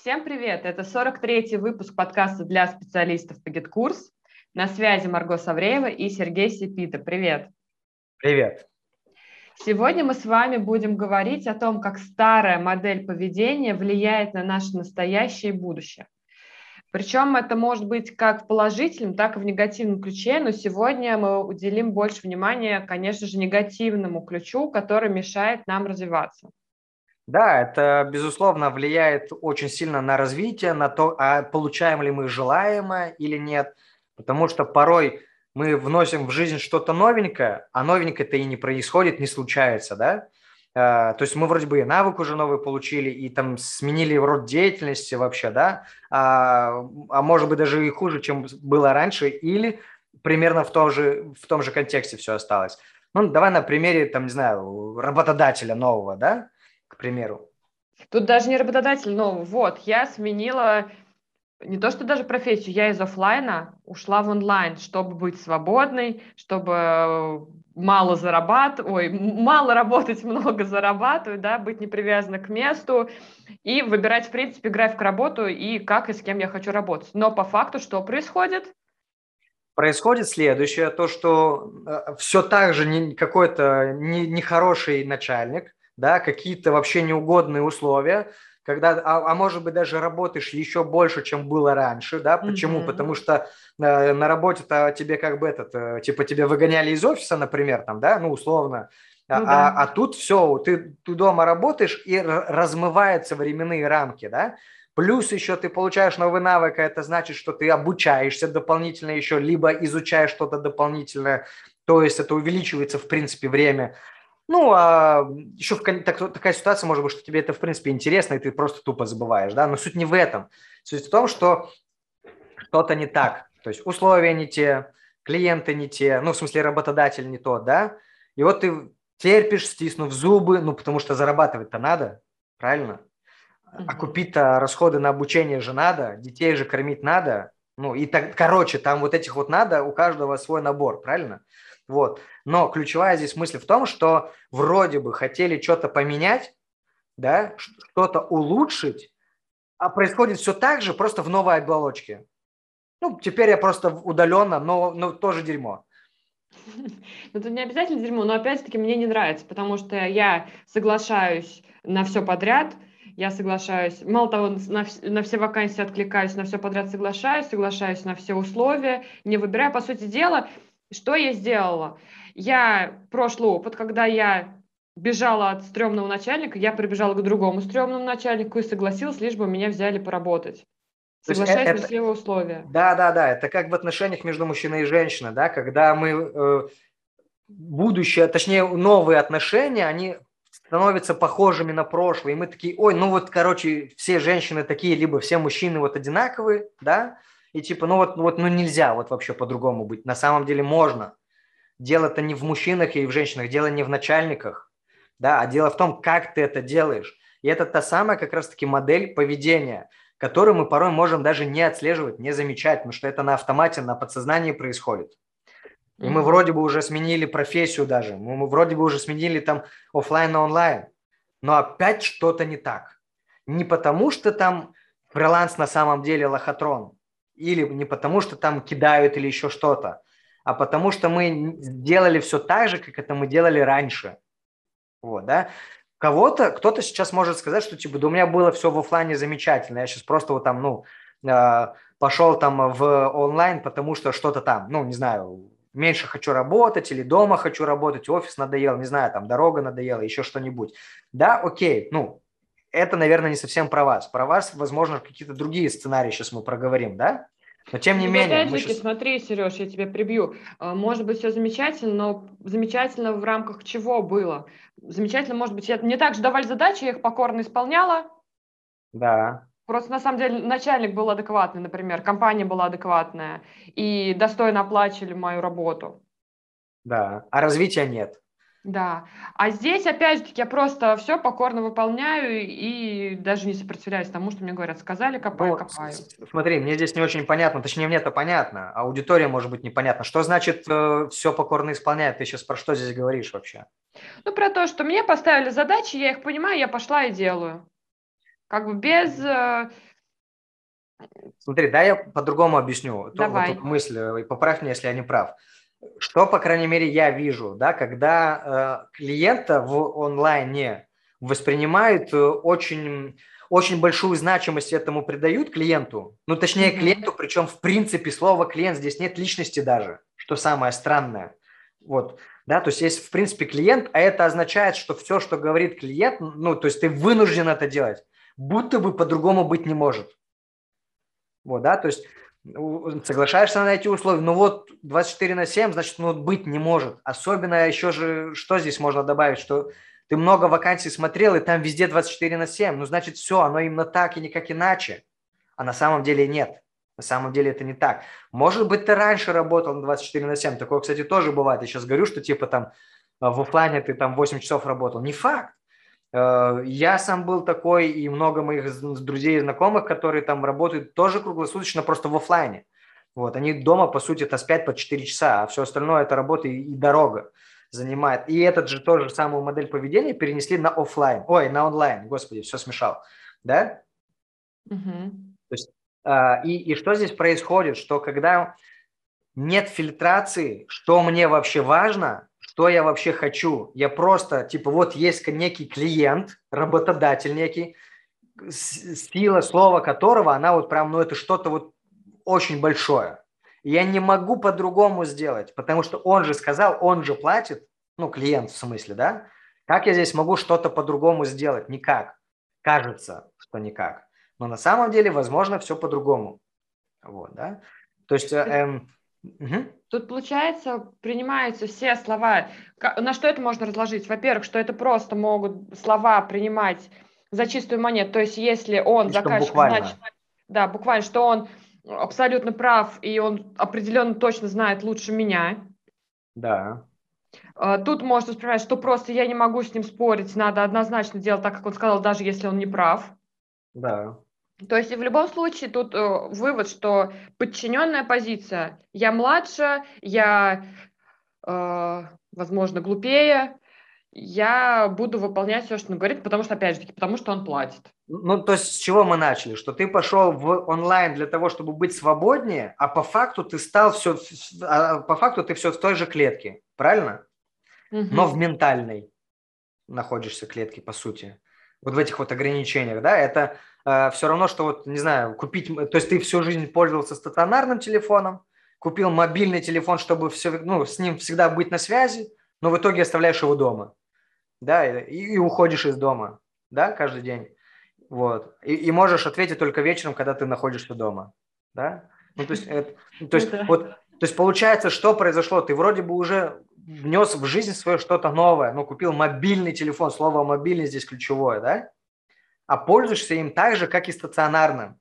Всем привет! Это 43-й выпуск подкаста для специалистов по GitKurs. На связи Марго Савреева и Сергей Сипита. Привет! Привет! Сегодня мы с вами будем говорить о том, как старая модель поведения влияет на наше настоящее и будущее. Причем это может быть как в положительном, так и в негативном ключе, но сегодня мы уделим больше внимания, конечно же, негативному ключу, который мешает нам развиваться. Да, это, безусловно, влияет очень сильно на развитие, на то, а получаем ли мы желаемое или нет. Потому что порой мы вносим в жизнь что-то новенькое, а новенькое-то и не происходит, не случается, да? А, то есть мы вроде бы и навык уже новый получили, и там сменили род деятельности вообще, да, а, а может быть даже и хуже, чем было раньше, или примерно в том же, в том же контексте все осталось. Ну, давай на примере, там, не знаю, работодателя нового, да, к примеру. Тут даже не работодатель нового. Вот, я сменила не то что даже профессию, я из офлайна ушла в онлайн, чтобы быть свободной, чтобы мало зарабатывать, ой, мало работать, много зарабатывать, да, быть не привязанной к месту и выбирать, в принципе, график работы и как и с кем я хочу работать. Но по факту что происходит? Происходит следующее, то, что э, все так же какой-то нехороший не начальник, да, какие-то вообще неугодные условия, когда, а, а может быть даже работаешь еще больше, чем было раньше, да, почему? Mm-hmm. Потому что э, на работе-то тебе как бы этот, э, типа тебе выгоняли из офиса, например, там, да, ну условно, а, ну, да. а, а тут все, ты, ты дома работаешь и размываются временные рамки, да, Плюс еще ты получаешь новый навык, а это значит, что ты обучаешься дополнительно еще, либо изучаешь что-то дополнительное, то есть это увеличивается, в принципе, время. Ну, а еще в, так, такая ситуация может быть, что тебе это, в принципе, интересно, и ты просто тупо забываешь, да, но суть не в этом. Суть в том, что что-то не так. То есть условия не те, клиенты не те, ну, в смысле, работодатель не тот, да, и вот ты терпишь, стиснув зубы, ну, потому что зарабатывать-то надо, правильно? А купить-то расходы на обучение же надо, детей же кормить надо, ну, и так, короче, там вот этих вот надо, у каждого свой набор, правильно? Вот. Но ключевая здесь мысль в том, что вроде бы хотели что-то поменять, да, что-то улучшить, а происходит все так же, просто в новой оболочке. Ну, теперь я просто удаленно, но, но тоже дерьмо. Ну, это не обязательно дерьмо, но опять-таки мне не нравится, потому что я соглашаюсь на все подряд, я соглашаюсь, мало того, на, на все вакансии откликаюсь, на все подряд соглашаюсь, соглашаюсь на все условия, не выбираю, по сути дела, что я сделала? Я прошлый опыт, когда я бежала от стрёмного начальника, я прибежала к другому стрёмному начальнику и согласилась, лишь бы меня взяли поработать. Соглашаясь это, на все его условия. Да, да, да. Это как в отношениях между мужчиной и женщиной, да, когда мы э, будущее, точнее, новые отношения, они становятся похожими на прошлое. И мы такие, ой, ну вот, короче, все женщины такие, либо все мужчины вот одинаковые, да, и типа, ну вот, вот, ну нельзя вот вообще по-другому быть. На самом деле можно. Дело-то не в мужчинах и в женщинах, дело не в начальниках, да, а дело в том, как ты это делаешь. И это та самая как раз-таки модель поведения, которую мы порой можем даже не отслеживать, не замечать, потому что это на автомате, на подсознании происходит. И мы вроде бы уже сменили профессию даже, мы вроде бы уже сменили там офлайн на онлайн, но опять что-то не так. Не потому, что там фриланс на самом деле лохотрон, или не потому, что там кидают или еще что-то, а потому что мы делали все так же, как это мы делали раньше. Вот, да. Кого-то, кто-то сейчас может сказать, что типа, да у меня было все в офлайне замечательно, я сейчас просто вот там, ну, э, пошел там в онлайн, потому что что-то там, ну, не знаю, меньше хочу работать или дома хочу работать, офис надоел, не знаю, там дорога надоела, еще что-нибудь. Да, окей, ну, это, наверное, не совсем про вас. Про вас, возможно, какие-то другие сценарии сейчас мы проговорим, да? Но тем не ну, менее... Опять же, сейчас... смотри, Сереж, я тебя прибью. А, может быть, все замечательно, но замечательно в рамках чего было? Замечательно, может быть, мне также давали задачи, я их покорно исполняла. Да. Просто на самом деле начальник был адекватный, например, компания была адекватная и достойно оплачивали мою работу. Да, а развития нет. Да. А здесь, опять же, я просто все покорно выполняю и даже не сопротивляюсь тому, что мне говорят, сказали, копаю, ну, копаю. Смотри, мне здесь не очень понятно, точнее, мне это понятно, а аудитория может быть непонятно. Что значит э, все покорно исполняет? Ты сейчас про что здесь говоришь вообще? Ну, про то, что мне поставили задачи, я их понимаю, я пошла и делаю. Как бы без э, Смотри, да, я по-другому объясню. Давай. Вот мысль, э, поправь меня, если я не прав. Что, по крайней мере, я вижу, да, когда э, клиента в онлайне воспринимают э, очень, очень большую значимость этому придают клиенту, ну, точнее, mm-hmm. клиенту, причем в принципе слова клиент здесь нет личности даже, что самое странное. Вот, да, то есть есть в принципе клиент, а это означает, что все, что говорит клиент, ну, то есть ты вынужден это делать, будто бы по-другому быть не может. Вот, да, то есть соглашаешься на эти условия, ну вот 24 на 7, значит, ну быть не может. Особенно еще же, что здесь можно добавить, что ты много вакансий смотрел, и там везде 24 на 7, ну значит все, оно именно так и никак иначе. А на самом деле нет. На самом деле это не так. Может быть, ты раньше работал на 24 на 7. Такое, кстати, тоже бывает. Я сейчас говорю, что типа там в офлайне ты там 8 часов работал. Не факт. Э, я сам был такой, и много моих друзей и знакомых, которые там работают тоже круглосуточно, просто в офлайне. Вот, они дома, по сути, спят по 4 часа, а все остальное – это работа и дорога занимает. И этот же тоже самую модель поведения перенесли на офлайн, ой, на онлайн, господи, все смешал, да? Угу. То есть, а, и, и что здесь происходит, что когда нет фильтрации, что мне вообще важно, что я вообще хочу. Я просто, типа, вот есть некий клиент, работодатель некий, сила слова которого, она вот прям, ну это что-то вот очень большое. я не могу по-другому сделать, потому что он же сказал, он же платит, ну, клиент в смысле, да? Как я здесь могу что-то по-другому сделать? Никак. Кажется, что никак. Но на самом деле, возможно, все по-другому. Вот, да? То есть, э, эм, Угу. Тут, получается, принимаются все слова. На что это можно разложить? Во-первых, что это просто могут слова принимать за чистую монету. То есть, если он, и заказчик, значит, да, буквально, что он абсолютно прав, и он определенно точно знает лучше меня. Да. А, тут можно воспринимать, что просто я не могу с ним спорить, надо однозначно делать так, как он сказал, даже если он не прав. Да. То есть в любом случае тут э, вывод, что подчиненная позиция. Я младше, я, э, возможно, глупее, я буду выполнять все, что он говорит, потому что, опять же таки, потому что он платит. Ну, то есть с чего мы начали? Что ты пошел в онлайн для того, чтобы быть свободнее, а по факту ты стал все, а по факту ты все в той же клетке, правильно? Угу. Но в ментальной находишься клетке, по сути. Вот в этих вот ограничениях, да, это э, все равно, что вот, не знаю, купить, то есть ты всю жизнь пользовался стационарным телефоном, купил мобильный телефон, чтобы все, ну, с ним всегда быть на связи, но в итоге оставляешь его дома, да, и, и уходишь из дома, да, каждый день, вот, и, и можешь ответить только вечером, когда ты находишься дома, да, ну, то есть, это, то есть, вот, то есть получается, что произошло? Ты вроде бы уже внес в жизнь свое что-то новое, ну, купил мобильный телефон, слово мобильный здесь ключевое, да? А пользуешься им так же, как и стационарным.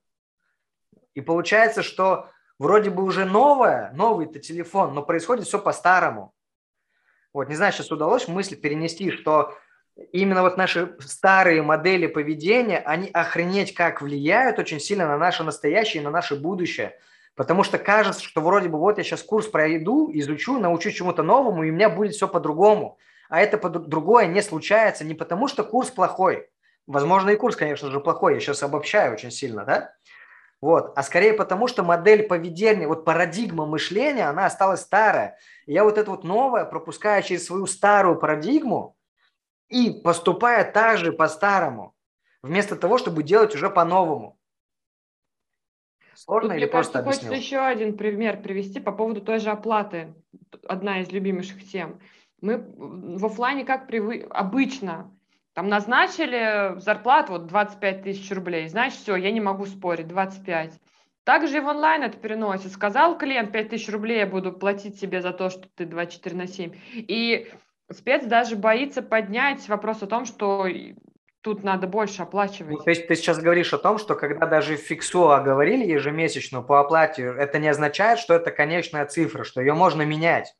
И получается, что вроде бы уже новое, новый-то телефон, но происходит все по-старому. Вот, не знаю, сейчас удалось мысль перенести, что именно вот наши старые модели поведения, они охренеть как влияют очень сильно на наше настоящее и на наше будущее – Потому что кажется, что вроде бы вот я сейчас курс пройду, изучу, научу чему-то новому, и у меня будет все по-другому. А это по другое не случается не потому, что курс плохой. Возможно, и курс, конечно же, плохой. Я сейчас обобщаю очень сильно, да? Вот. А скорее потому, что модель поведения, вот парадигма мышления, она осталась старая. И я вот это вот новое пропускаю через свою старую парадигму и поступая так же по-старому, вместо того, чтобы делать уже по-новому. Сложно Тут, или мне просто кажется, объяснил? хочется еще один пример привести по поводу той же оплаты. Одна из любимейших тем. Мы в офлайне как привы... обычно там назначили зарплату вот 25 тысяч рублей. Значит, все, я не могу спорить, 25. Также и в онлайн это переносит. Сказал клиент, 5 тысяч рублей я буду платить себе за то, что ты 24 на 7. И спец даже боится поднять вопрос о том, что тут надо больше оплачивать. То есть ты сейчас говоришь о том, что когда даже фиксу оговорили ежемесячную по оплате, это не означает, что это конечная цифра, что ее можно менять.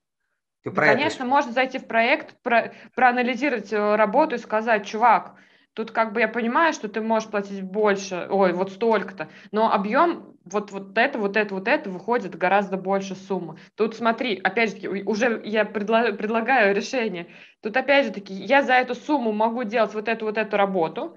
Ты про конечно, это... можно зайти в проект, про, проанализировать э, работу и сказать, чувак, Тут как бы я понимаю, что ты можешь платить больше, ой, вот столько-то, но объем вот, вот это, вот это, вот это выходит гораздо больше суммы. Тут смотри, опять же таки, уже я предла- предлагаю решение. Тут опять же таки, я за эту сумму могу делать вот эту, вот эту работу,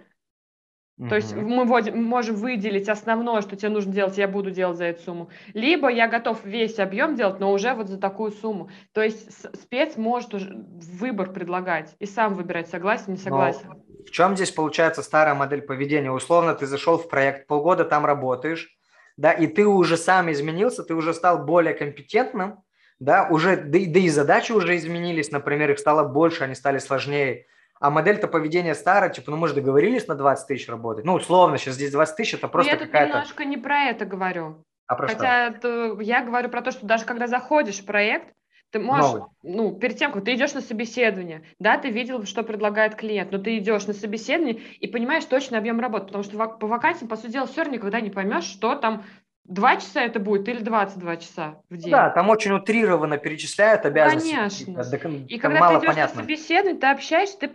То есть мы можем выделить основное, что тебе нужно делать, я буду делать за эту сумму. Либо я готов весь объем делать, но уже вот за такую сумму. То есть спец может уже выбор предлагать и сам выбирать, согласен, не согласен. Но в чем здесь получается старая модель поведения? Условно, ты зашел в проект, полгода там работаешь, да, и ты уже сам изменился, ты уже стал более компетентным, да, уже, да, да и задачи уже изменились, например, их стало больше, они стали сложнее а модель-то поведения старая, типа, ну мы же договорились на 20 тысяч работать. Ну, условно, сейчас здесь 20 тысяч, это просто какая-то... Я тут немножко не про это говорю. А про Хотя это, я говорю про то, что даже когда заходишь в проект, ты можешь, Новый. ну, перед тем, как ты идешь на собеседование, да, ты видел, что предлагает клиент, но ты идешь на собеседование и понимаешь точный объем работы, потому что по вакансиям, по сути дела, все равно никогда не поймешь, что там Два часа это будет или 22 часа в день? Да, там очень утрированно перечисляют обязанности. Конечно. Да, и когда мало ты идешь понятно. на собеседование, ты общаешься, ты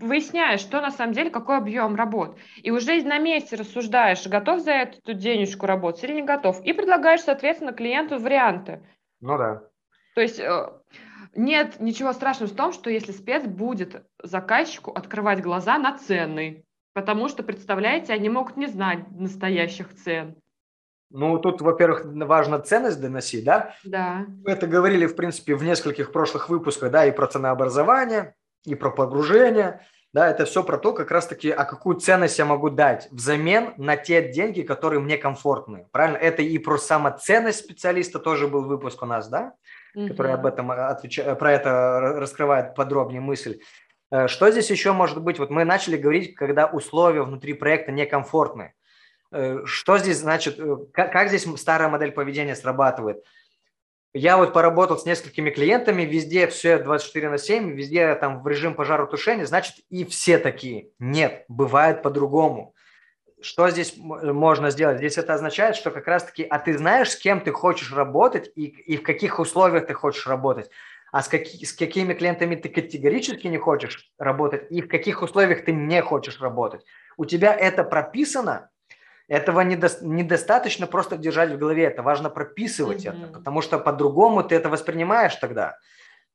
выясняешь, что на самом деле, какой объем работ. И уже на месте рассуждаешь, готов за эту денежку работать или не готов. И предлагаешь, соответственно, клиенту варианты. Ну да. То есть э, нет ничего страшного в том, что если спец будет заказчику открывать глаза на цены. Потому что, представляете, они могут не знать настоящих цен. Ну, тут, во-первых, важно ценность доносить, да? Да. Мы это говорили, в принципе, в нескольких прошлых выпусках, да, и про ценообразование, и про погружение, да, это все про то, как раз-таки, а какую ценность я могу дать взамен на те деньги, которые мне комфортны, правильно? Это и про самоценность специалиста тоже был выпуск у нас, да, угу. который об этом отвечает, про это раскрывает подробнее мысль. Э, что здесь еще может быть? Вот мы начали говорить, когда условия внутри проекта некомфортны. Э, что здесь значит, э, как, здесь старая модель поведения срабатывает? Я вот поработал с несколькими клиентами, везде все 24 на 7, везде там в режим пожаротушения, значит и все такие. Нет, бывает по-другому. Что здесь можно сделать? Здесь это означает, что как раз-таки, а ты знаешь, с кем ты хочешь работать и, и в каких условиях ты хочешь работать. А с, каки, с какими клиентами ты категорически не хочешь работать и в каких условиях ты не хочешь работать. У тебя это прописано, этого недо, недостаточно просто держать в голове, это важно прописывать mm-hmm. это, потому что по-другому ты это воспринимаешь тогда.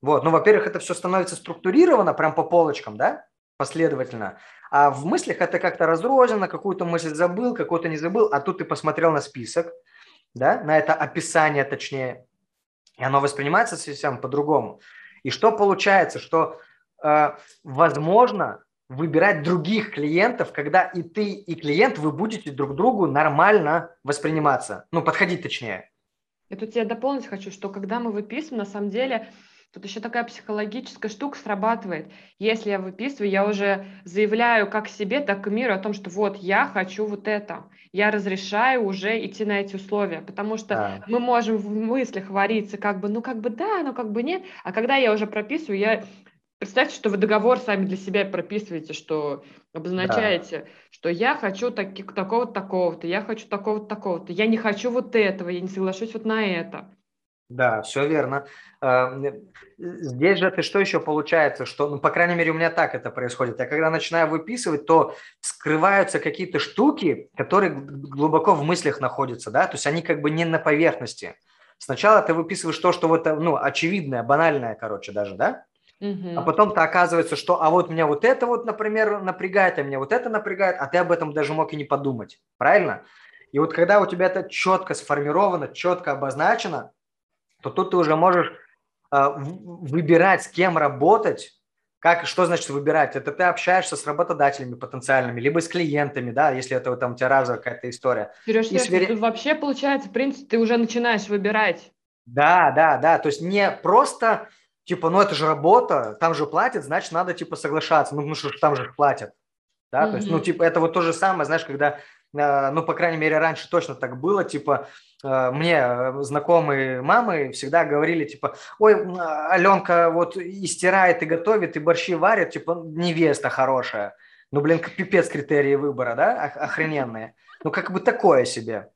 Вот, ну, во-первых, это все становится структурировано прям по полочкам, да, последовательно. А в мыслях это как-то разрознено, какую-то мысль забыл, какую-то не забыл, а тут ты посмотрел на список, да, на это описание точнее, и оно воспринимается совсем по-другому. И что получается, что, э, возможно, выбирать других клиентов, когда и ты, и клиент, вы будете друг другу нормально восприниматься, ну, подходить точнее. Я тут тебя дополнить хочу, что когда мы выписываем, на самом деле, тут еще такая психологическая штука срабатывает. Если я выписываю, я уже заявляю как себе, так и миру о том, что вот я хочу вот это. Я разрешаю уже идти на эти условия, потому что да. мы можем в мыслях вариться как бы, ну как бы да, ну как бы нет. А когда я уже прописываю, я Представьте, что вы договор сами для себя прописываете, что обозначаете, да. что я хочу таки, такого-то, такого-то, я хочу такого-то, такого-то, я не хочу вот этого, я не соглашусь вот на это. Да, все верно. А, здесь же ты что еще получается, что, ну, по крайней мере, у меня так это происходит. Я когда начинаю выписывать, то скрываются какие-то штуки, которые глубоко в мыслях находятся, да, то есть они как бы не на поверхности. Сначала ты выписываешь то, что вот, ну, очевидное, банальное, короче, даже, да, Угу. А потом-то оказывается, что а вот меня вот это вот, например, напрягает, а меня вот это напрягает, а ты об этом даже мог и не подумать. Правильно? И вот когда у тебя это четко сформировано, четко обозначено, то тут ты уже можешь э, выбирать, с кем работать. Как, что значит выбирать? Это ты общаешься с работодателями потенциальными, либо с клиентами, да, если это там у тебя разовая какая-то история. Сереж, и свери... тут вообще получается, в принципе, ты уже начинаешь выбирать. Да, да, да. То есть не просто типа, ну это же работа, там же платят, значит, надо типа соглашаться, ну, ну что там же платят, да, mm-hmm. то есть, ну, типа, это вот то же самое, знаешь, когда, э, ну, по крайней мере, раньше точно так было, типа, э, мне знакомые мамы всегда говорили, типа, ой, Аленка вот и стирает, и готовит, и борщи варит, типа, невеста хорошая. Ну, блин, пипец критерии выбора, да, охрененные. Ну, как бы такое себе.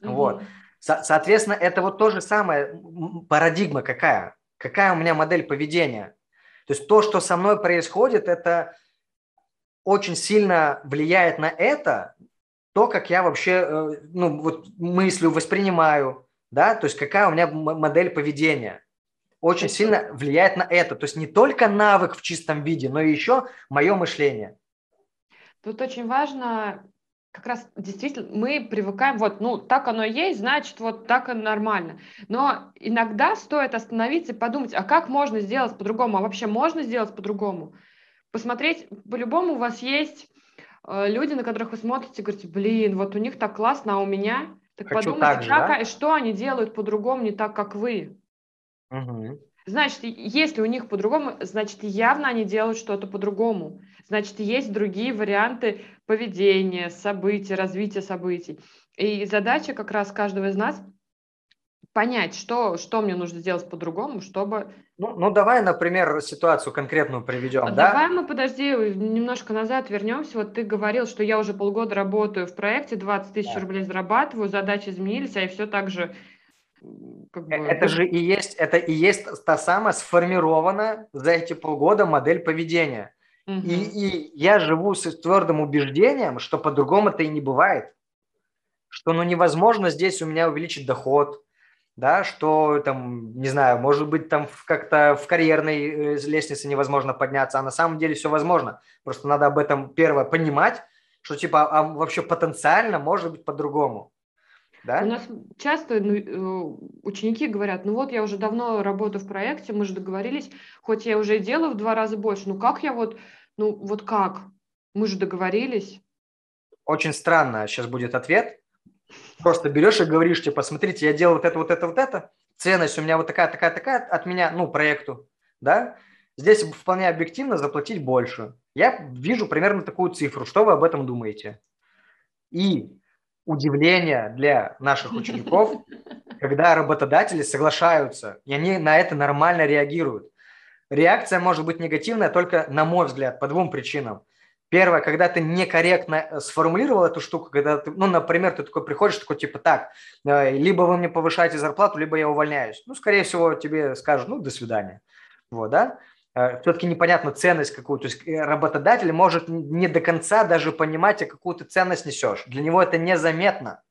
Mm-hmm. Вот. Со- соответственно, это вот то же самое, парадигма какая какая у меня модель поведения. То есть то, что со мной происходит, это очень сильно влияет на это, то, как я вообще э, ну, вот мыслю, воспринимаю, да, то есть какая у меня модель поведения. Очень сильно влияет на это. То есть не только навык в чистом виде, но и еще мое мышление. Тут очень важно как раз действительно мы привыкаем, вот, ну, так оно есть, значит, вот так и нормально. Но иногда стоит остановиться и подумать, а как можно сделать по-другому, а вообще можно сделать по-другому? Посмотреть, по-любому у вас есть э, люди, на которых вы смотрите, говорите, блин, вот у них так классно, а у меня? Так Хочу подумайте, так же, как, да? что они делают по-другому, не так, как вы. Угу. Значит, если у них по-другому, значит, явно они делают что-то по-другому. Значит, есть другие варианты поведения, событий, развития событий. И задача как раз каждого из нас понять, что, что мне нужно сделать по-другому, чтобы... Ну, ну, давай, например, ситуацию конкретную приведем, а да? Давай мы, подожди, немножко назад вернемся. Вот ты говорил, что я уже полгода работаю в проекте, 20 тысяч да. рублей зарабатываю, задачи изменились, а я все так же как бы... Это же и есть, это и есть та самая сформирована за эти полгода модель поведения. Угу. И, и я живу с твердым убеждением, что по-другому-то и не бывает. Что ну невозможно здесь у меня увеличить доход, да, что там, не знаю, может быть, там как-то в карьерной э, лестнице невозможно подняться, а на самом деле все возможно. Просто надо об этом первое понимать, что типа, а вообще потенциально может быть по-другому. Да? У нас часто ну, э, ученики говорят, ну вот я уже давно работаю в проекте, мы же договорились, хоть я уже делаю в два раза больше, ну как я вот, ну вот как? Мы же договорились. Очень странно сейчас будет ответ. Просто берешь и говоришь, типа, смотрите, я делал вот это, вот это, вот это, ценность у меня вот такая, такая, такая от меня, ну, проекту, да, здесь вполне объективно заплатить больше. Я вижу примерно такую цифру. Что вы об этом думаете? И удивление для наших учеников, когда работодатели соглашаются, и они на это нормально реагируют. Реакция может быть негативная только, на мой взгляд, по двум причинам. Первое, когда ты некорректно э, сформулировал эту штуку, когда ты, ну, например, ты такой приходишь, такой типа так, э, либо вы мне повышаете зарплату, либо я увольняюсь. Ну, скорее всего, тебе скажут, ну, до свидания. Вот, да? Э, все-таки непонятно ценность какую. То есть э, работодатель может не до конца даже понимать, а какую ты ценность несешь. Для него это незаметно.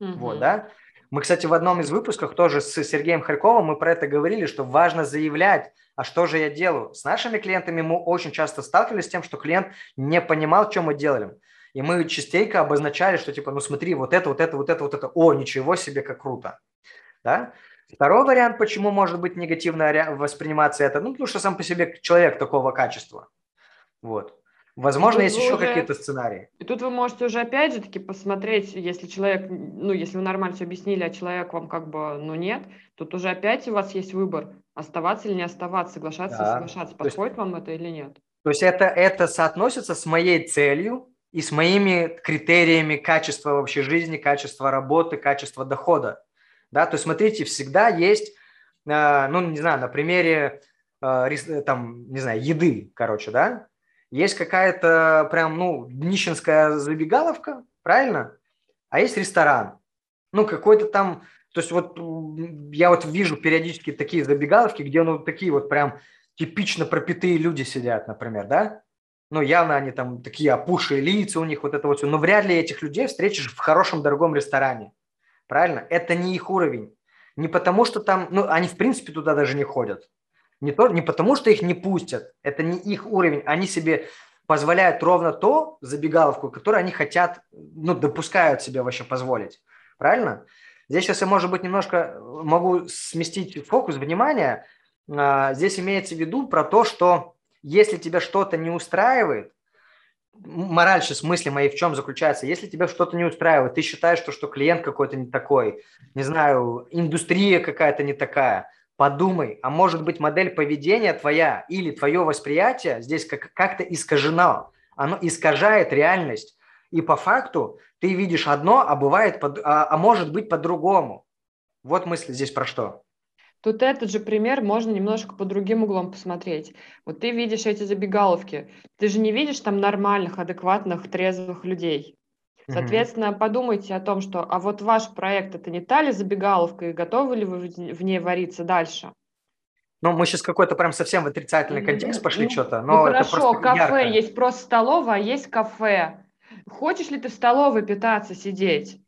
Угу. Вот, да? Мы, кстати, в одном из выпусков тоже с Сергеем Харьковым мы про это говорили, что важно заявлять, а что же я делаю. С нашими клиентами мы очень часто сталкивались с тем, что клиент не понимал, что мы делаем. И мы частенько обозначали, что типа, ну смотри, вот это, вот это, вот это, вот это, о, ничего себе, как круто. Да? Второй вариант, почему может быть негативно восприниматься это, ну, потому что сам по себе человек такого качества. Вот. Возможно, есть еще уже... какие-то сценарии. И тут вы можете уже опять же таки посмотреть, если человек, ну, если вы нормально все объяснили, а человек вам как бы, ну, нет, тут уже опять у вас есть выбор, оставаться или не оставаться, соглашаться да. или соглашаться. Подходит есть, вам это или нет? То есть это, это соотносится с моей целью и с моими критериями качества вообще жизни, качества работы, качества дохода. Да? То есть, смотрите, всегда есть, э, ну, не знаю, на примере э, там, не знаю, еды, короче, да, есть какая-то прям, ну, нищенская забегаловка, правильно? А есть ресторан. Ну, какой-то там, то есть вот я вот вижу периодически такие забегаловки, где, ну, такие вот прям типично пропитые люди сидят, например, да? Ну, явно они там такие опушие лица у них, вот это вот все. Но вряд ли этих людей встретишь в хорошем дорогом ресторане. Правильно? Это не их уровень. Не потому, что там, ну, они в принципе туда даже не ходят. Не, то, не потому, что их не пустят. Это не их уровень. Они себе позволяют ровно то, забегаловку, которую они хотят, ну, допускают себе вообще позволить. Правильно? Здесь сейчас я, может быть, немножко могу сместить фокус внимания. А, здесь имеется в виду про то, что если тебя что-то не устраивает, мораль сейчас мысли моей в чем заключается? Если тебя что-то не устраивает, ты считаешь, что, что клиент какой-то не такой, не знаю, индустрия какая-то не такая, подумай, а может быть модель поведения твоя или твое восприятие здесь как- как-то искажено, оно искажает реальность. И по факту ты видишь одно, а бывает, под, а, а может быть по-другому. Вот мысль здесь про что. Тут этот же пример можно немножко по другим углом посмотреть. Вот ты видишь эти забегаловки, ты же не видишь там нормальных, адекватных, трезвых людей. Соответственно, mm-hmm. подумайте о том, что а вот ваш проект это не та ли забегаловка, и готовы ли вы в ней вариться дальше? Ну, мы сейчас какой-то прям совсем в отрицательный контекст пошли ну, что-то. Но ну хорошо, кафе ярко. есть просто столовая, а есть кафе. Хочешь ли ты в столовой питаться, сидеть?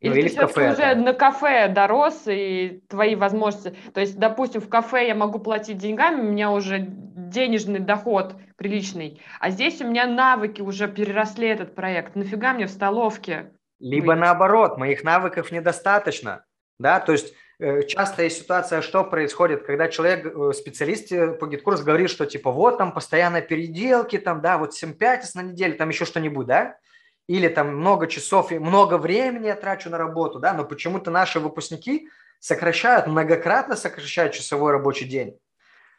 Или, ну, или ты кафе, уже да. на кафе дорос, и твои возможности... То есть, допустим, в кафе я могу платить деньгами, у меня уже денежный доход приличный. А здесь у меня навыки уже переросли этот проект. Нафига мне в столовке? Либо быть? наоборот, моих навыков недостаточно. Да, то есть э, частая ситуация, что происходит, когда человек, э, специалист э, по гид-курсу говорит, что типа вот там постоянно переделки, там, да, вот 7-5 на неделю, там еще что-нибудь, да, или там много часов и много времени я трачу на работу, да, но почему-то наши выпускники сокращают, многократно сокращают часовой рабочий день.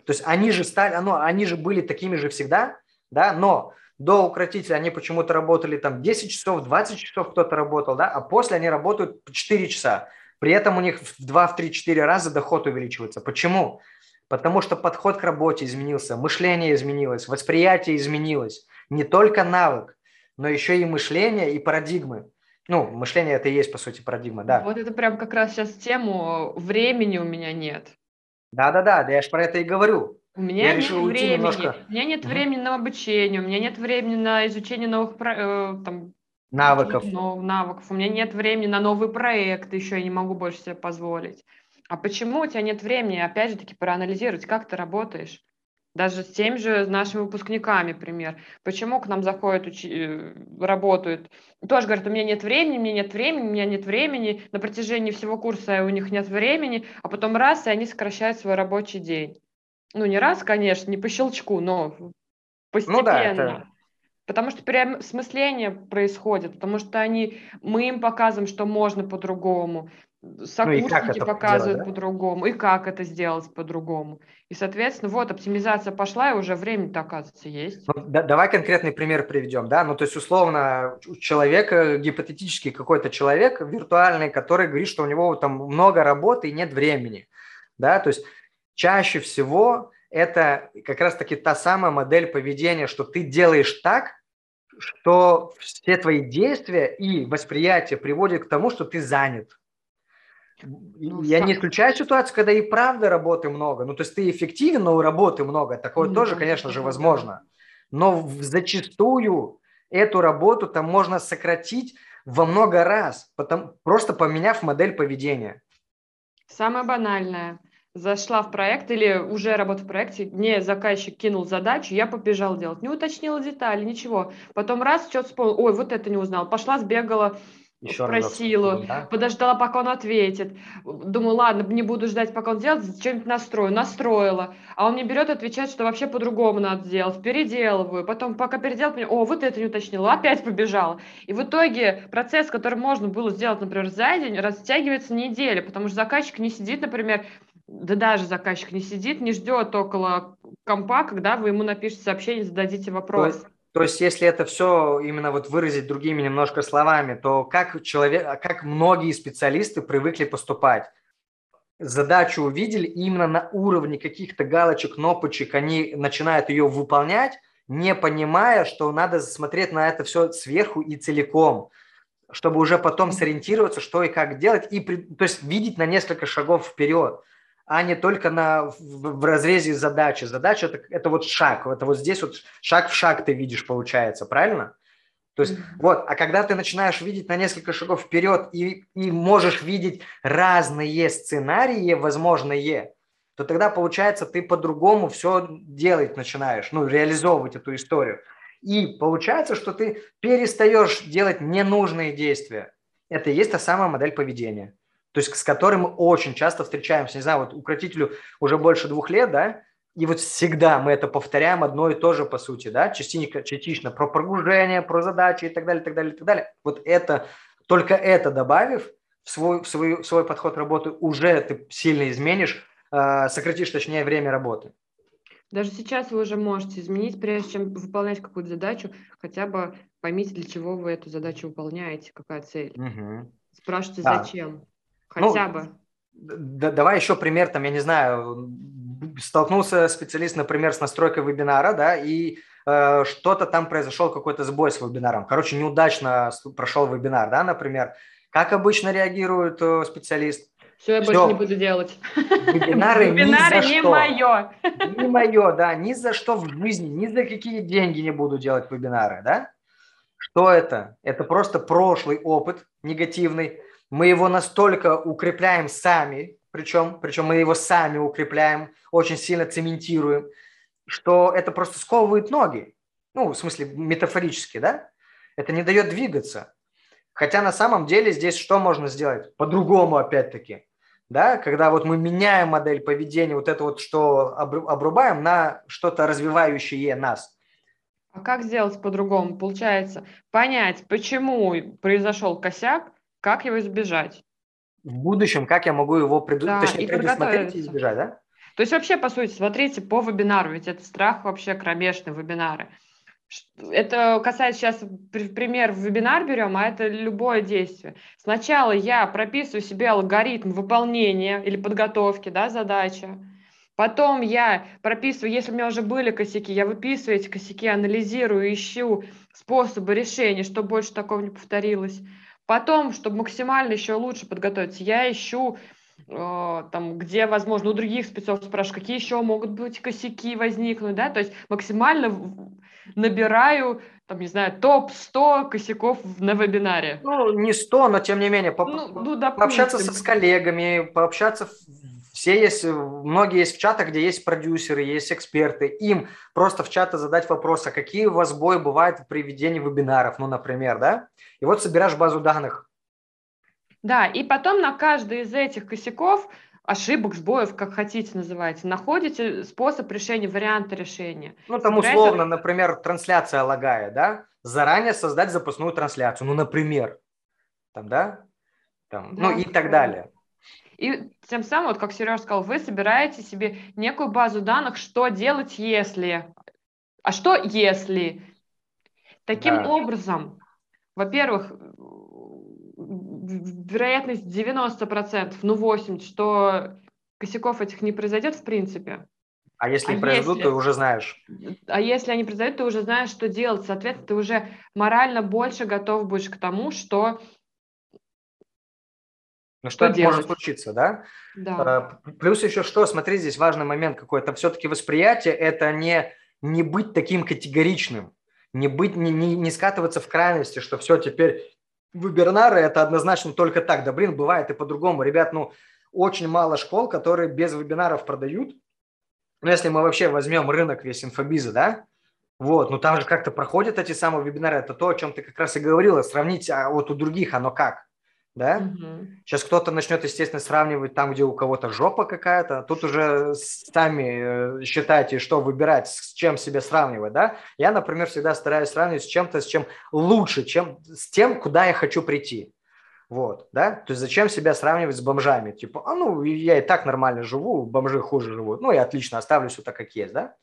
То есть они же стали, ну, они же были такими же всегда, да, но до укротителя они почему-то работали там 10 часов, 20 часов кто-то работал, да, а после они работают 4 часа. При этом у них в 2, в 3, 4 раза доход увеличивается. Почему? Потому что подход к работе изменился, мышление изменилось, восприятие изменилось. Не только навык, но еще и мышление и парадигмы. Ну, мышление это и есть, по сути, парадигма, да. Вот это прям как раз сейчас тему времени у меня нет. Да-да-да, да я же про это и говорю. У меня я нет времени, немножко... у меня нет времени на обучение, у меня нет времени на изучение новых э, там, навыков. Новых навыков. У меня нет времени на новый проект, еще я не могу больше себе позволить. А почему у тебя нет времени, опять же таки, проанализировать, как ты работаешь? Даже с теми же нашими выпускниками, пример. Почему к нам заходят, учи... Э, работают? Тоже говорят, у меня нет времени, у меня нет времени, у меня нет времени. На протяжении всего курса у них нет времени, а потом раз, и они сокращают свой рабочий день. Ну, не раз, конечно, не по щелчку, но постепенно. Ну да, это... Потому что переосмысление происходит, потому что они, мы им показываем, что можно по-другому, сокурсники ну, показывают да? по-другому, и как это сделать по-другому. И, соответственно, вот оптимизация пошла, и уже время-то, оказывается, есть. Ну, да, давай конкретный пример приведем, да, ну, то есть, условно, у человека, гипотетический какой-то человек виртуальный, который говорит, что у него там много работы и нет времени, да, то есть чаще всего это как раз-таки та самая модель поведения, что ты делаешь так, что все твои действия и восприятие приводят к тому, что ты занят. Ну, Я не исключаю ситуацию, когда и правда работы много. Ну, то есть ты эффективен, но работы много. Такое ну, тоже, конечно же, возможно. Но зачастую эту работу там можно сократить во много раз, потом, просто поменяв модель поведения. Самое банальное зашла в проект или уже работаю в проекте, мне заказчик кинул задачу, я побежал делать, не уточнила детали, ничего. Потом раз, что-то вспомнил, ой, вот это не узнал, пошла, сбегала, еще спросила, да? подождала, пока он ответит. Думаю, ладно, не буду ждать, пока он сделает, что-нибудь настрою. Настроила. А он мне берет отвечает, что вообще по-другому надо сделать. Переделываю. Потом, пока переделал, о, вот это не уточнила, опять побежала. И в итоге процесс, который можно было сделать, например, за день, растягивается неделю, потому что заказчик не сидит, например, да даже заказчик не сидит, не ждет около компа, когда вы ему напишете сообщение, зададите вопрос. То, то есть, если это все именно вот выразить другими немножко словами, то как человек, а как многие специалисты привыкли поступать? Задачу увидели, именно на уровне каких-то галочек, кнопочек они начинают ее выполнять, не понимая, что надо смотреть на это все сверху и целиком, чтобы уже потом сориентироваться, что и как делать, и, то есть видеть на несколько шагов вперед а не только на, в, в разрезе задачи. Задача это, – это вот шаг, это вот здесь вот шаг в шаг ты видишь, получается, правильно? То есть mm-hmm. вот, а когда ты начинаешь видеть на несколько шагов вперед и, и можешь видеть разные сценарии возможные, то тогда, получается, ты по-другому все делать начинаешь, ну, реализовывать эту историю. И получается, что ты перестаешь делать ненужные действия. Это и есть та самая модель поведения то есть с которым мы очень часто встречаемся. Не знаю, вот укротителю уже больше двух лет, да, и вот всегда мы это повторяем одно и то же, по сути, да, частично, частично про прогружение, про задачи и так далее, и так далее, и так далее. Вот это, только это добавив в свой, в свой, в свой подход работы, уже ты сильно изменишь, э, сократишь, точнее, время работы. Даже сейчас вы уже можете изменить, прежде чем выполнять какую-то задачу, хотя бы поймите, для чего вы эту задачу выполняете, какая цель. Угу. Спрашивайте, да. зачем. Хотя ну, бы. Да, давай еще пример, там, я не знаю, столкнулся специалист, например, с настройкой вебинара, да, и э, что-то там произошел, какой-то сбой с вебинаром. Короче, неудачно прошел вебинар, да, например. Как обычно реагирует э, специалист? Все, я Все. больше не буду делать. Вебинары, Вебинары не мое. Не мое, да, ни за что в жизни, ни за какие деньги не буду делать вебинары, да? Что это? Это просто прошлый опыт негативный, мы его настолько укрепляем сами, причем, причем мы его сами укрепляем, очень сильно цементируем. что это просто сковывает ноги. Ну, в смысле, метафорически, да? Это не дает двигаться. Хотя на самом деле здесь что можно сделать? По-другому опять-таки. Да, когда вот мы меняем модель поведения, вот это вот что обрубаем на что-то развивающее нас. А как сделать по-другому? Получается, понять, почему произошел косяк, как его избежать. В будущем, как я могу его преду... да, Точнее, предусмотреть и избежать, да? То есть вообще, по сути, смотрите по вебинару, ведь это страх вообще кромешный вебинары. Это касается сейчас, пример, вебинар берем, а это любое действие. Сначала я прописываю себе алгоритм выполнения или подготовки да, задачи. Потом я прописываю, если у меня уже были косяки, я выписываю эти косяки, анализирую, ищу способы решения, чтобы больше такого не повторилось. Потом, чтобы максимально еще лучше подготовиться, я ищу э, там, где, возможно, у других спецов спрашиваю, какие еще могут быть косяки возникнуть, да, то есть максимально набираю, там, не знаю, топ-100 косяков на вебинаре. Ну, не 100, но тем не менее, по ну, ну, пообщаться с коллегами, пообщаться все есть, многие есть в чатах, где есть продюсеры, есть эксперты. Им просто в чаты задать вопрос, а какие у вас сбои бывают при ведении вебинаров, ну, например, да? И вот собираешь базу данных. Да, и потом на каждый из этих косяков, ошибок, сбоев, как хотите называйте, находите способ решения, варианты решения. Ну, там условно, например, трансляция лагая, да? Заранее создать запасную трансляцию, ну, например, там, да? Там, да, ну и так далее. И тем самым, вот как Сереж сказал, вы собираете себе некую базу данных, что делать, если. А что если? Таким да. образом, во-первых, вероятность 90%, ну 80%, что косяков этих не произойдет в принципе. А если а произойдут, если, ты уже знаешь. А если они произойдут, ты уже знаешь, что делать. Соответственно, ты уже морально больше готов будешь к тому, что ну, что, что делать? может случиться, да? Да. А, плюс еще что, смотри, здесь важный момент какой. Это все-таки восприятие, это не, не быть таким категоричным, не, быть, не, не, не скатываться в крайности, что все, теперь вебинары – это однозначно только так. Да, блин, бывает и по-другому. Ребят, ну, очень мало школ, которые без вебинаров продают. Ну, если мы вообще возьмем рынок весь инфобиза, да, вот, ну там же как-то проходят эти самые вебинары, это то, о чем ты как раз и говорила, сравнить а вот у других оно как да? Угу. Сейчас кто-то начнет, естественно, сравнивать там, где у кого-то жопа какая-то. Тут уже сами э, считайте, что выбирать, с чем себя сравнивать, да? Я, например, всегда стараюсь сравнивать с чем-то, с чем лучше, чем с тем, куда я хочу прийти. Вот, да? То есть зачем себя сравнивать с бомжами? Типа, а ну, я и так нормально живу, бомжи хуже живут. Ну, я отлично оставлю все так, как есть, да?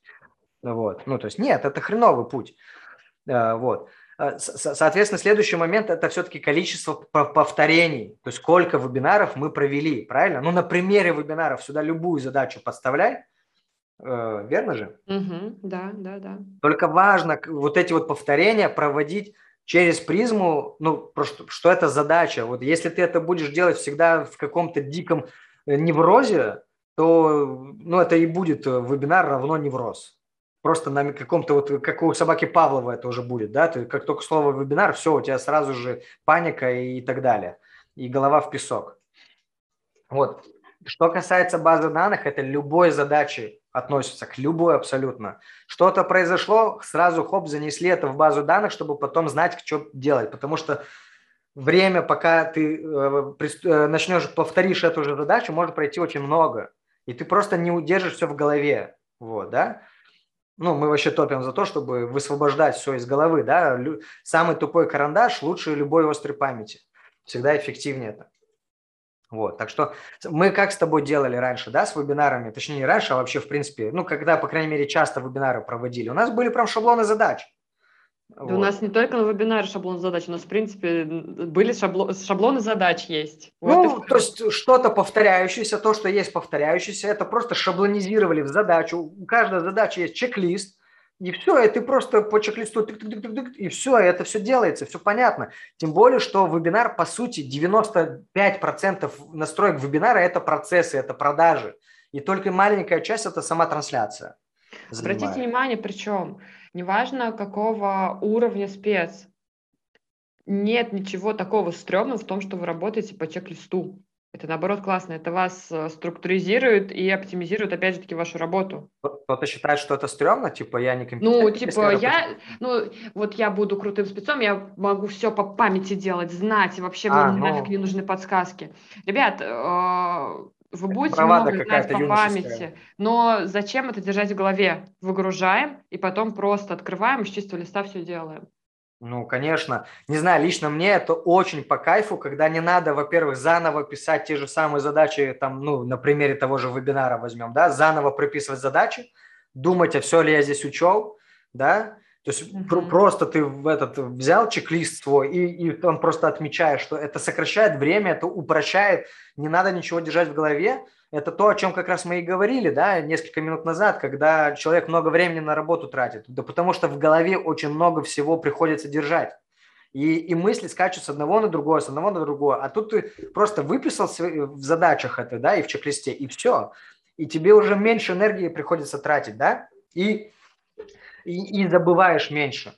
Вот, ну, то есть нет, это хреновый путь. Э, вот. Э, соответственно, следующий момент – это все-таки количество повторений, то есть сколько вебинаров мы провели, правильно? Ну, на примере вебинаров сюда любую задачу подставляй, э, верно же? Угу, да, да, да. Только важно вот эти вот повторения проводить через призму, ну, просто, что это задача. Вот если ты это будешь делать всегда в каком-то диком э, неврозе, то ну, это и будет вебинар равно невроз просто на каком-то вот, как у собаки Павлова это уже будет, да, ты как только слово вебинар, все, у тебя сразу же паника и так далее, и голова в песок. Вот. Что касается базы данных, это любой задачи относится, к любой абсолютно. Что-то произошло, сразу хоп, занесли это в базу данных, чтобы потом знать, что делать, потому что время, пока ты э, э, начнешь, повторишь эту же задачу, может пройти очень много, и ты просто не удержишь все в голове, вот, да, ну, мы вообще топим за то, чтобы высвобождать все из головы, да, самый тупой карандаш лучше любой острой памяти, всегда эффективнее это. Вот, так что мы как с тобой делали раньше, да, с вебинарами, точнее не раньше, а вообще в принципе, ну, когда, по крайней мере, часто вебинары проводили, у нас были прям шаблоны задач. Да вот. У нас не только на вебинаре шаблон задач, у нас, в принципе, были шабло... шаблоны задач есть. Ну, вот то есть что-то повторяющееся, то, что есть повторяющееся, это просто шаблонизировали в задачу. У каждой задачи есть чек-лист, и все, и ты просто по чек-листу, и все, и это все делается, все понятно. Тем более, что вебинар, по сути, 95% настроек вебинара – это процессы, это продажи. И только маленькая часть – это сама трансляция. Занимает. Обратите внимание, причем неважно какого уровня спец, нет ничего такого стрёмного в том, что вы работаете по чек-листу. Это наоборот классно, это вас э, структуризирует и оптимизирует, опять же таки, вашу работу. Кто-то считает, что это стрёмно, типа я не Ну, типа я, ну, вот я буду крутым спецом, я могу все по памяти делать, знать, и вообще а, мне ну... нафиг не нужны подсказки. Ребят, э, вы будете много знать по памяти, но зачем это держать в голове? Выгружаем и потом просто открываем с чистого листа все делаем. Ну, конечно. Не знаю, лично мне это очень по кайфу, когда не надо, во-первых, заново писать те же самые задачи, там, ну, на примере того же вебинара возьмем, да, заново прописывать задачи, думать, а все ли я здесь учел, да, то есть mm-hmm. просто ты в этот взял чек-лист свой и, и он просто отмечает, что это сокращает время, это упрощает, не надо ничего держать в голове, это то, о чем как раз мы и говорили, да, несколько минут назад, когда человек много времени на работу тратит. Да потому что в голове очень много всего приходится держать. И, и мысли скачут с одного на другое, с одного на другое. А тут ты просто выписал в задачах это, да, и в чек-листе, и все. И тебе уже меньше энергии приходится тратить, да, и, и, и забываешь меньше.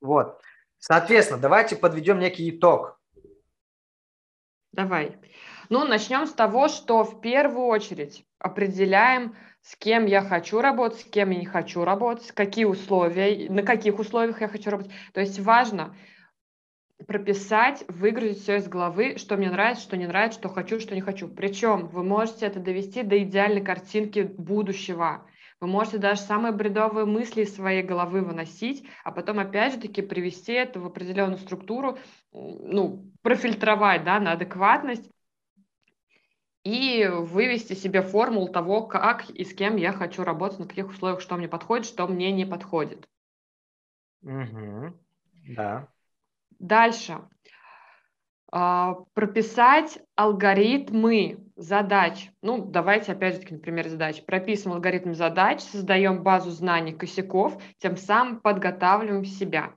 Вот. Соответственно, давайте подведем некий итог. Давай. Ну, начнем с того, что в первую очередь определяем, с кем я хочу работать, с кем я не хочу работать, какие условия, на каких условиях я хочу работать. То есть важно прописать, выгрузить все из головы, что мне нравится, что не нравится, что хочу, что не хочу. Причем вы можете это довести до идеальной картинки будущего. Вы можете даже самые бредовые мысли из своей головы выносить, а потом опять же таки привести это в определенную структуру, ну, профильтровать да, на адекватность и вывести себе формулу того, как и с кем я хочу работать, на каких условиях, что мне подходит, что мне не подходит. Угу. Да. Дальше. А, прописать алгоритмы задач. Ну, давайте опять же например, задач. Прописываем алгоритм задач, создаем базу знаний косяков, тем самым подготавливаем себя.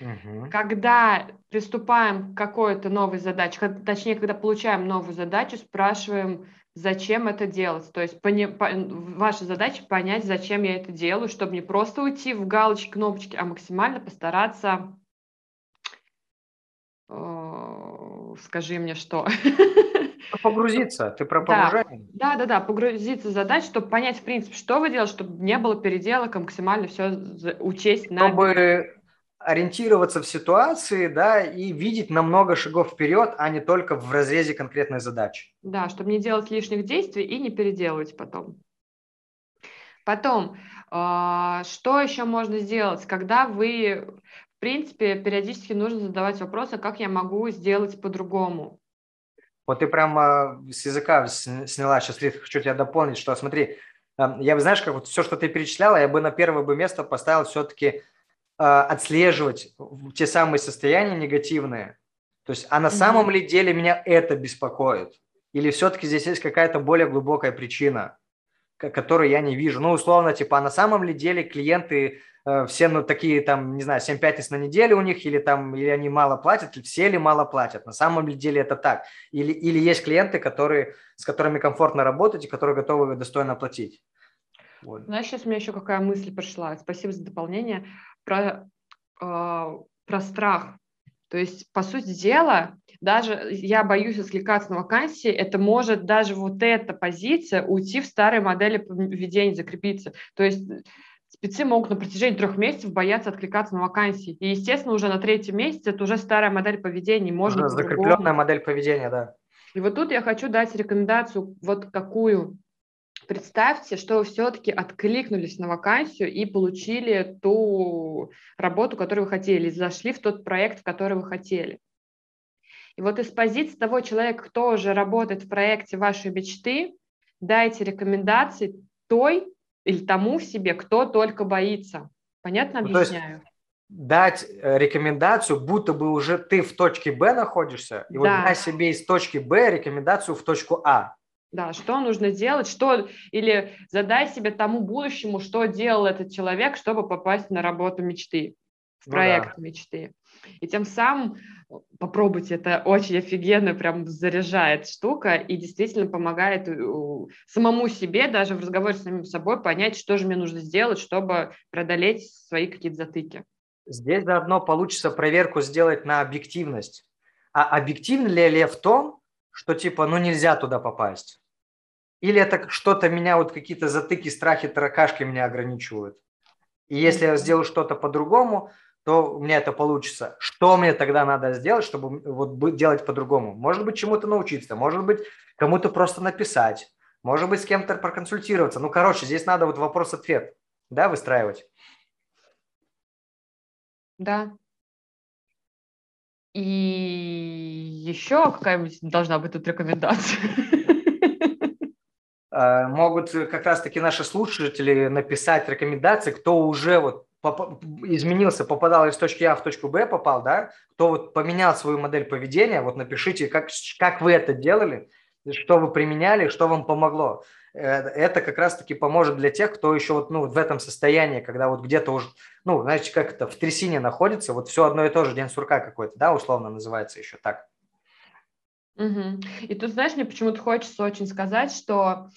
Угу. Когда приступаем к какой-то новой задаче, точнее, когда получаем новую задачу, спрашиваем, зачем это делать. То есть пони, по, ваша задача понять, зачем я это делаю, чтобы не просто уйти в галочки, кнопочки, а максимально постараться э, скажи мне что. Погрузиться, ты про погружение? Да, да, да, погрузиться в задачу, чтобы понять, в принципе, что вы делаете, чтобы не было переделок, а максимально все учесть. Чтобы на ориентироваться в ситуации, да, и видеть на много шагов вперед, а не только в разрезе конкретной задачи. Да, чтобы не делать лишних действий и не переделывать потом. Потом, а, что еще можно сделать, когда вы, в принципе, периодически нужно задавать вопросы, а как я могу сделать по-другому. Вот ты прямо с языка сняла, сейчас хочу тебя дополнить, что смотри, я бы, знаешь, как вот все, что ты перечисляла, я бы на первое бы место поставил все-таки а, отслеживать те самые состояния негативные. То есть, а на самом ли деле меня это беспокоит? Или все-таки здесь есть какая-то более глубокая причина, которую я не вижу? Ну, условно, типа, а на самом ли деле клиенты э, все, ну, такие, там, не знаю, 7 пятниц на неделю у них, или там, или они мало платят, или все ли мало платят? На самом ли деле это так? Или, или есть клиенты, которые, с которыми комфортно работать и которые готовы достойно платить? Вот. Знаешь, сейчас у меня еще какая мысль пришла. Спасибо за дополнение про, э, про страх. То есть, по сути дела, даже я боюсь откликаться на вакансии, это может даже вот эта позиция уйти в старые модели поведения, закрепиться. То есть спецы могут на протяжении трех месяцев бояться откликаться на вакансии. И, естественно, уже на третьем месяце это уже старая модель поведения. Можно закрепленная модель поведения, да. И вот тут я хочу дать рекомендацию, вот какую Представьте, что вы все-таки откликнулись на вакансию и получили ту работу, которую вы хотели, зашли в тот проект, в который вы хотели. И вот из позиции того человека, кто уже работает в проекте вашей мечты, дайте рекомендации той или тому в себе, кто только боится. Понятно ну, объясняю? Ну, дать э, рекомендацию, будто бы уже ты в точке Б находишься, и да. вот дай себе из точки Б рекомендацию в точку А. Да, что нужно делать, что или задай себе тому будущему, что делал этот человек, чтобы попасть на работу мечты, в проект ну, да. мечты. И тем самым попробуйте, это очень офигенно, прям заряжает штука и действительно помогает э, самому себе, даже в разговоре с самим собой, понять, что же мне нужно сделать, чтобы преодолеть свои какие-то затыки. Здесь заодно получится проверку сделать на объективность. А объективно ли я в том, что типа, ну нельзя туда попасть? Или это что-то меня, вот какие-то затыки, страхи, таракашки меня ограничивают? И если я сделаю что-то по-другому, то у меня это получится. Что мне тогда надо сделать, чтобы вот делать по-другому? Может быть, чему-то научиться, может быть, кому-то просто написать, может быть, с кем-то проконсультироваться. Ну, короче, здесь надо вот вопрос-ответ, да, выстраивать. Да. И еще какая-нибудь должна быть тут рекомендация? А, могут как раз-таки наши слушатели написать рекомендации, кто уже вот изменился, попадал из точки А в точку Б, попал, да, кто вот поменял свою модель поведения, вот напишите, как, как вы это делали, что вы применяли, что вам помогло. Э, это как раз-таки поможет для тех, кто еще вот, ну, в этом состоянии, когда вот где-то уже, ну, знаете, как это, в трясине находится, вот все одно и то же, день сурка какой-то, да, условно называется еще так. Угу. И тут, знаешь, мне почему-то хочется очень сказать, что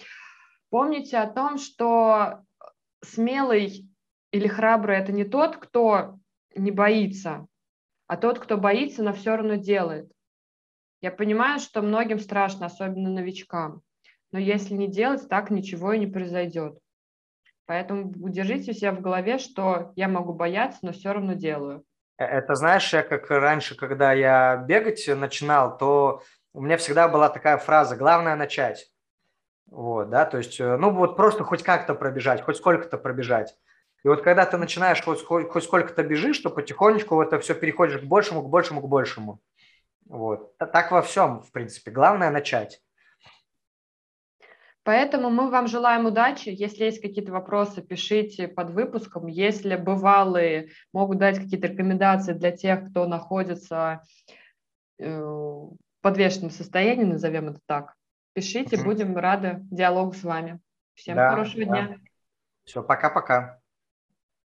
помните о том, что смелый или храбрый – это не тот, кто не боится, а тот, кто боится, но все равно делает. Я понимаю, что многим страшно, особенно новичкам. Но если не делать, так ничего и не произойдет. Поэтому удержите себя в голове, что я могу бояться, но все равно делаю. Э, это знаешь, я как раньше, когда я бегать начинал, то у меня всегда была такая фраза «главное начать». Вот, да, то есть, э, ну вот просто хоть как-то пробежать, хоть сколько-то пробежать. И вот когда ты начинаешь хоть, хоть сколько-то бежишь, то потихонечку это все переходишь к большему, к большему, к большему. Вот. Так во всем, в принципе. Главное начать. Поэтому мы вам желаем удачи. Если есть какие-то вопросы, пишите под выпуском. Если бывалые могут дать какие-то рекомендации для тех, кто находится э, подвешенном состоянии, назовем это так, пишите, будем рады диалогу с вами. Всем да, хорошего да. дня. Все, пока-пока.